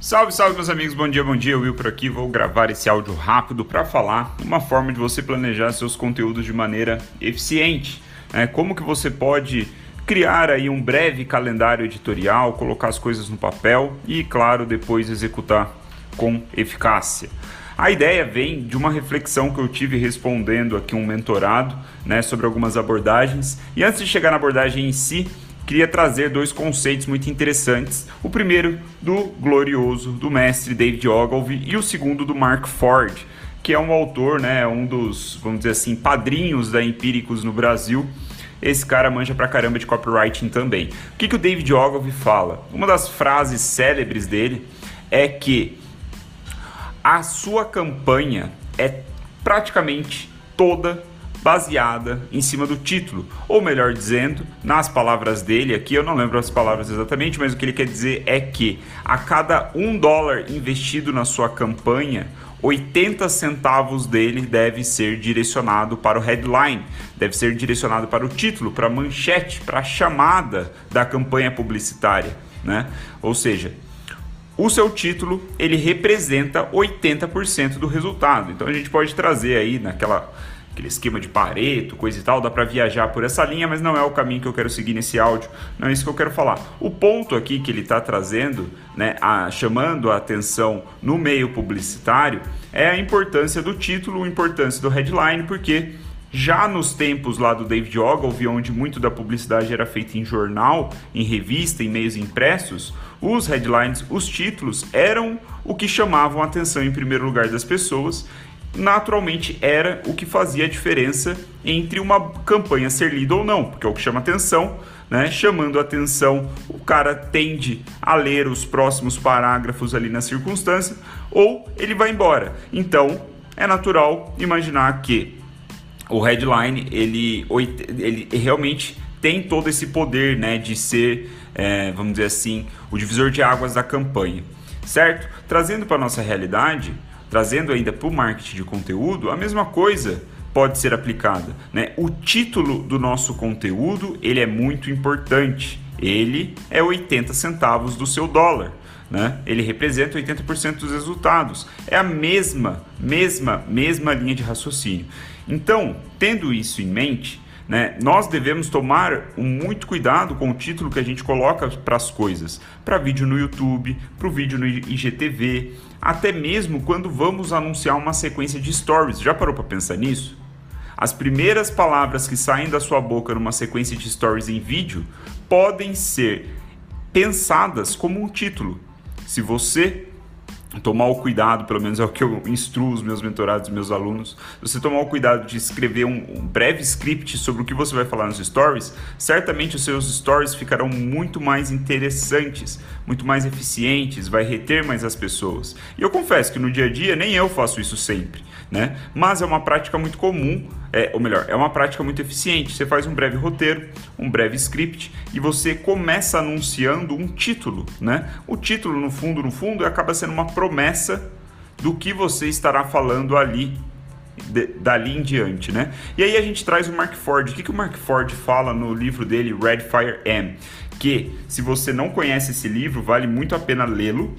Salve, salve meus amigos, bom dia, bom dia, Will por aqui. Vou gravar esse áudio rápido para falar uma forma de você planejar seus conteúdos de maneira eficiente. Né? Como que você pode criar aí um breve calendário editorial, colocar as coisas no papel e, claro, depois executar com eficácia. A ideia vem de uma reflexão que eu tive respondendo aqui um mentorado né, sobre algumas abordagens. E antes de chegar na abordagem em si, queria trazer dois conceitos muito interessantes. O primeiro do glorioso, do mestre David Ogilvy, e o segundo do Mark Ford, que é um autor, né, um dos, vamos dizer assim, padrinhos da Empíricos no Brasil. Esse cara manja pra caramba de copywriting também. O que, que o David Ogilvy fala? Uma das frases célebres dele é que a sua campanha é praticamente toda baseada em cima do título, ou melhor dizendo, nas palavras dele aqui, eu não lembro as palavras exatamente, mas o que ele quer dizer é que a cada um dólar investido na sua campanha, 80 centavos dele deve ser direcionado para o headline, deve ser direcionado para o título, para a manchete, para a chamada da campanha publicitária, né? Ou seja, o seu título ele representa 80% do resultado. Então a gente pode trazer aí naquela aquele esquema de Pareto, coisa e tal, dá para viajar por essa linha, mas não é o caminho que eu quero seguir nesse áudio, não é isso que eu quero falar. O ponto aqui que ele está trazendo, né, a, chamando a atenção no meio publicitário, é a importância do título, a importância do headline, porque já nos tempos lá do David Ogilvy, onde muito da publicidade era feita em jornal, em revista, em meios impressos, os headlines, os títulos eram o que chamavam a atenção em primeiro lugar das pessoas naturalmente era o que fazia a diferença entre uma campanha ser lida ou não, porque é o que chama atenção, né? Chamando atenção, o cara tende a ler os próximos parágrafos ali na circunstância ou ele vai embora. Então, é natural imaginar que o headline ele, ele realmente tem todo esse poder, né, de ser, é, vamos dizer assim, o divisor de águas da campanha, certo? Trazendo para nossa realidade, trazendo ainda para o marketing de conteúdo, a mesma coisa pode ser aplicada. Né? O título do nosso conteúdo ele é muito importante. Ele é 80 centavos do seu dólar. Né? Ele representa 80% dos resultados. É a mesma, mesma, mesma linha de raciocínio. Então, tendo isso em mente, né? Nós devemos tomar muito cuidado com o título que a gente coloca para as coisas, para vídeo no YouTube, para o vídeo no IGTV, até mesmo quando vamos anunciar uma sequência de stories. Já parou para pensar nisso? As primeiras palavras que saem da sua boca numa sequência de stories em vídeo podem ser pensadas como um título. Se você tomar o cuidado, pelo menos é o que eu instruo os meus mentorados, meus alunos, você tomar o cuidado de escrever um, um, breve script sobre o que você vai falar nos stories, certamente os seus stories ficarão muito mais interessantes, muito mais eficientes, vai reter mais as pessoas. E eu confesso que no dia a dia nem eu faço isso sempre, né? Mas é uma prática muito comum é, ou melhor, é uma prática muito eficiente. Você faz um breve roteiro, um breve script e você começa anunciando um título, né? O título, no fundo, no fundo, acaba sendo uma promessa do que você estará falando ali de, dali em diante, né? E aí a gente traz o Mark Ford. O que, que o Mark Ford fala no livro dele, Red Fire M? Que se você não conhece esse livro, vale muito a pena lê-lo.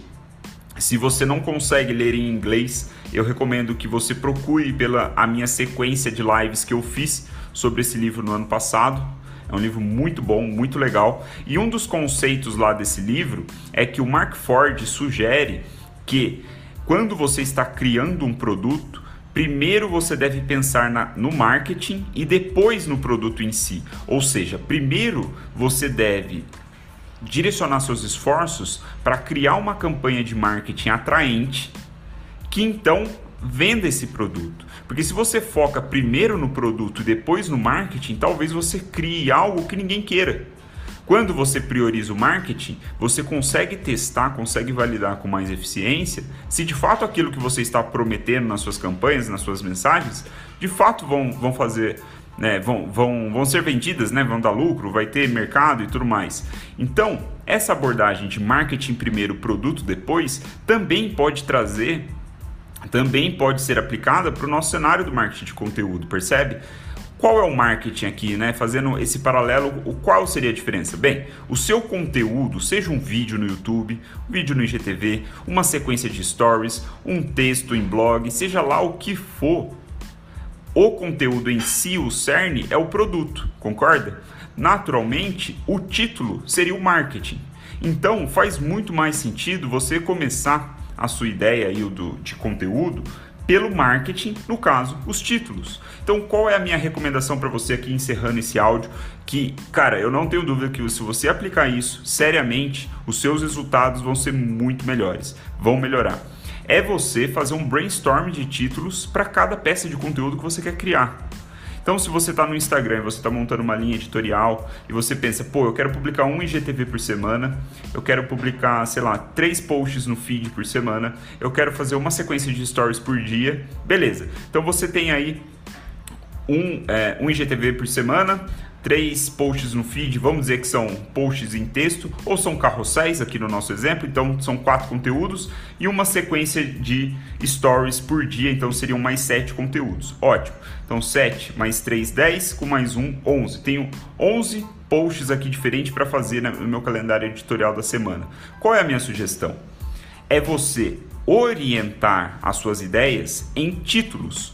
Se você não consegue ler em inglês, eu recomendo que você procure pela a minha sequência de lives que eu fiz sobre esse livro no ano passado. É um livro muito bom, muito legal. E um dos conceitos lá desse livro é que o Mark Ford sugere que quando você está criando um produto, primeiro você deve pensar na, no marketing e depois no produto em si. Ou seja, primeiro você deve direcionar seus esforços para criar uma campanha de marketing atraente que então venda esse produto. Porque se você foca primeiro no produto e depois no marketing, talvez você crie algo que ninguém queira. Quando você prioriza o marketing, você consegue testar, consegue validar com mais eficiência se de fato aquilo que você está prometendo nas suas campanhas, nas suas mensagens, de fato vão, vão fazer, né, vão, vão, vão ser vendidas, né, vão dar lucro, vai ter mercado e tudo mais. Então, essa abordagem de marketing primeiro, produto depois, também pode trazer também pode ser aplicada para o nosso cenário do marketing de conteúdo, percebe? qual é o marketing aqui, né? Fazendo esse paralelo, o qual seria a diferença? Bem, o seu conteúdo, seja um vídeo no YouTube, um vídeo no IGTV, uma sequência de stories, um texto em blog, seja lá o que for, o conteúdo em si, o cerne, é o produto, concorda? Naturalmente, o título seria o marketing. Então, faz muito mais sentido você começar a sua ideia aí do, de conteúdo pelo marketing, no caso, os títulos. Então, qual é a minha recomendação para você aqui encerrando esse áudio? Que, cara, eu não tenho dúvida que se você aplicar isso seriamente, os seus resultados vão ser muito melhores, vão melhorar. É você fazer um brainstorm de títulos para cada peça de conteúdo que você quer criar. Então, se você está no Instagram e você está montando uma linha editorial e você pensa, pô, eu quero publicar um IGTV por semana, eu quero publicar, sei lá, três posts no feed por semana, eu quero fazer uma sequência de stories por dia, beleza. Então, você tem aí um, é, um IGTV por semana, três posts no feed, vamos dizer que são posts em texto, ou são carrosséis aqui no nosso exemplo, então são quatro conteúdos e uma sequência de stories por dia, então seriam mais sete conteúdos. Ótimo. Então 7 mais 3, 10, com mais um, 11. Tenho 11 posts aqui diferentes para fazer no meu calendário editorial da semana. Qual é a minha sugestão? É você orientar as suas ideias em títulos,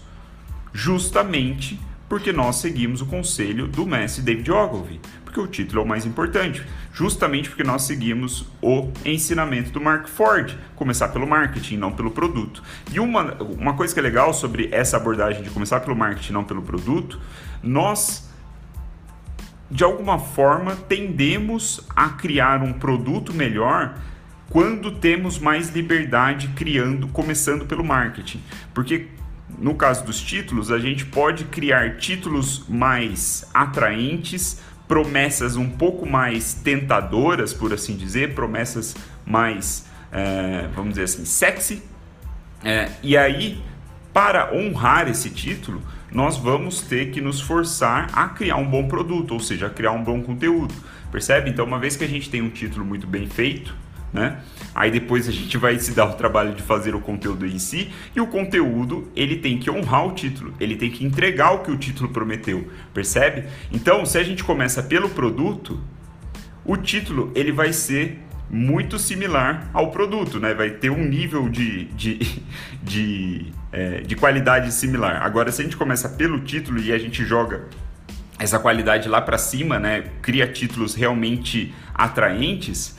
justamente porque nós seguimos o conselho do mestre David Ogilvy, porque o título é o mais importante, justamente porque nós seguimos o ensinamento do Mark Ford, começar pelo marketing, não pelo produto. E uma, uma coisa que é legal sobre essa abordagem de começar pelo marketing, não pelo produto, nós de alguma forma tendemos a criar um produto melhor quando temos mais liberdade criando, começando pelo marketing. Porque no caso dos títulos, a gente pode criar títulos mais atraentes, promessas um pouco mais tentadoras, por assim dizer, promessas mais, é, vamos dizer assim, sexy. É, e aí, para honrar esse título, nós vamos ter que nos forçar a criar um bom produto, ou seja, a criar um bom conteúdo. Percebe? Então, uma vez que a gente tem um título muito bem feito, né? Aí depois a gente vai se dar o trabalho de fazer o conteúdo em si e o conteúdo ele tem que honrar o título, ele tem que entregar o que o título prometeu, percebe? Então, se a gente começa pelo produto, o título ele vai ser muito similar ao produto, né? Vai ter um nível de, de, de, é, de qualidade similar. Agora, se a gente começa pelo título e a gente joga essa qualidade lá para cima, né? Cria títulos realmente atraentes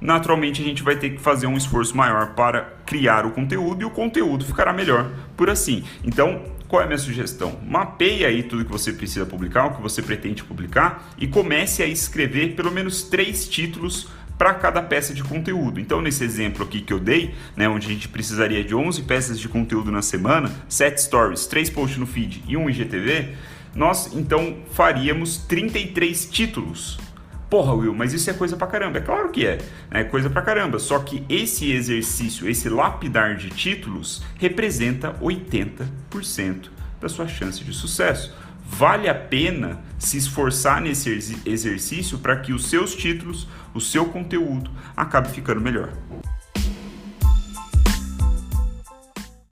naturalmente a gente vai ter que fazer um esforço maior para criar o conteúdo e o conteúdo ficará melhor por assim. Então, qual é a minha sugestão? Mapeie aí tudo que você precisa publicar, o que você pretende publicar e comece a escrever pelo menos três títulos para cada peça de conteúdo. Então, nesse exemplo aqui que eu dei, né, onde a gente precisaria de 11 peças de conteúdo na semana, 7 stories, 3 posts no feed e um IGTV, nós então faríamos 33 títulos Porra, Will, mas isso é coisa pra caramba. É claro que é, é coisa pra caramba. Só que esse exercício, esse lapidar de títulos, representa 80% da sua chance de sucesso. Vale a pena se esforçar nesse exercício para que os seus títulos, o seu conteúdo, acabe ficando melhor.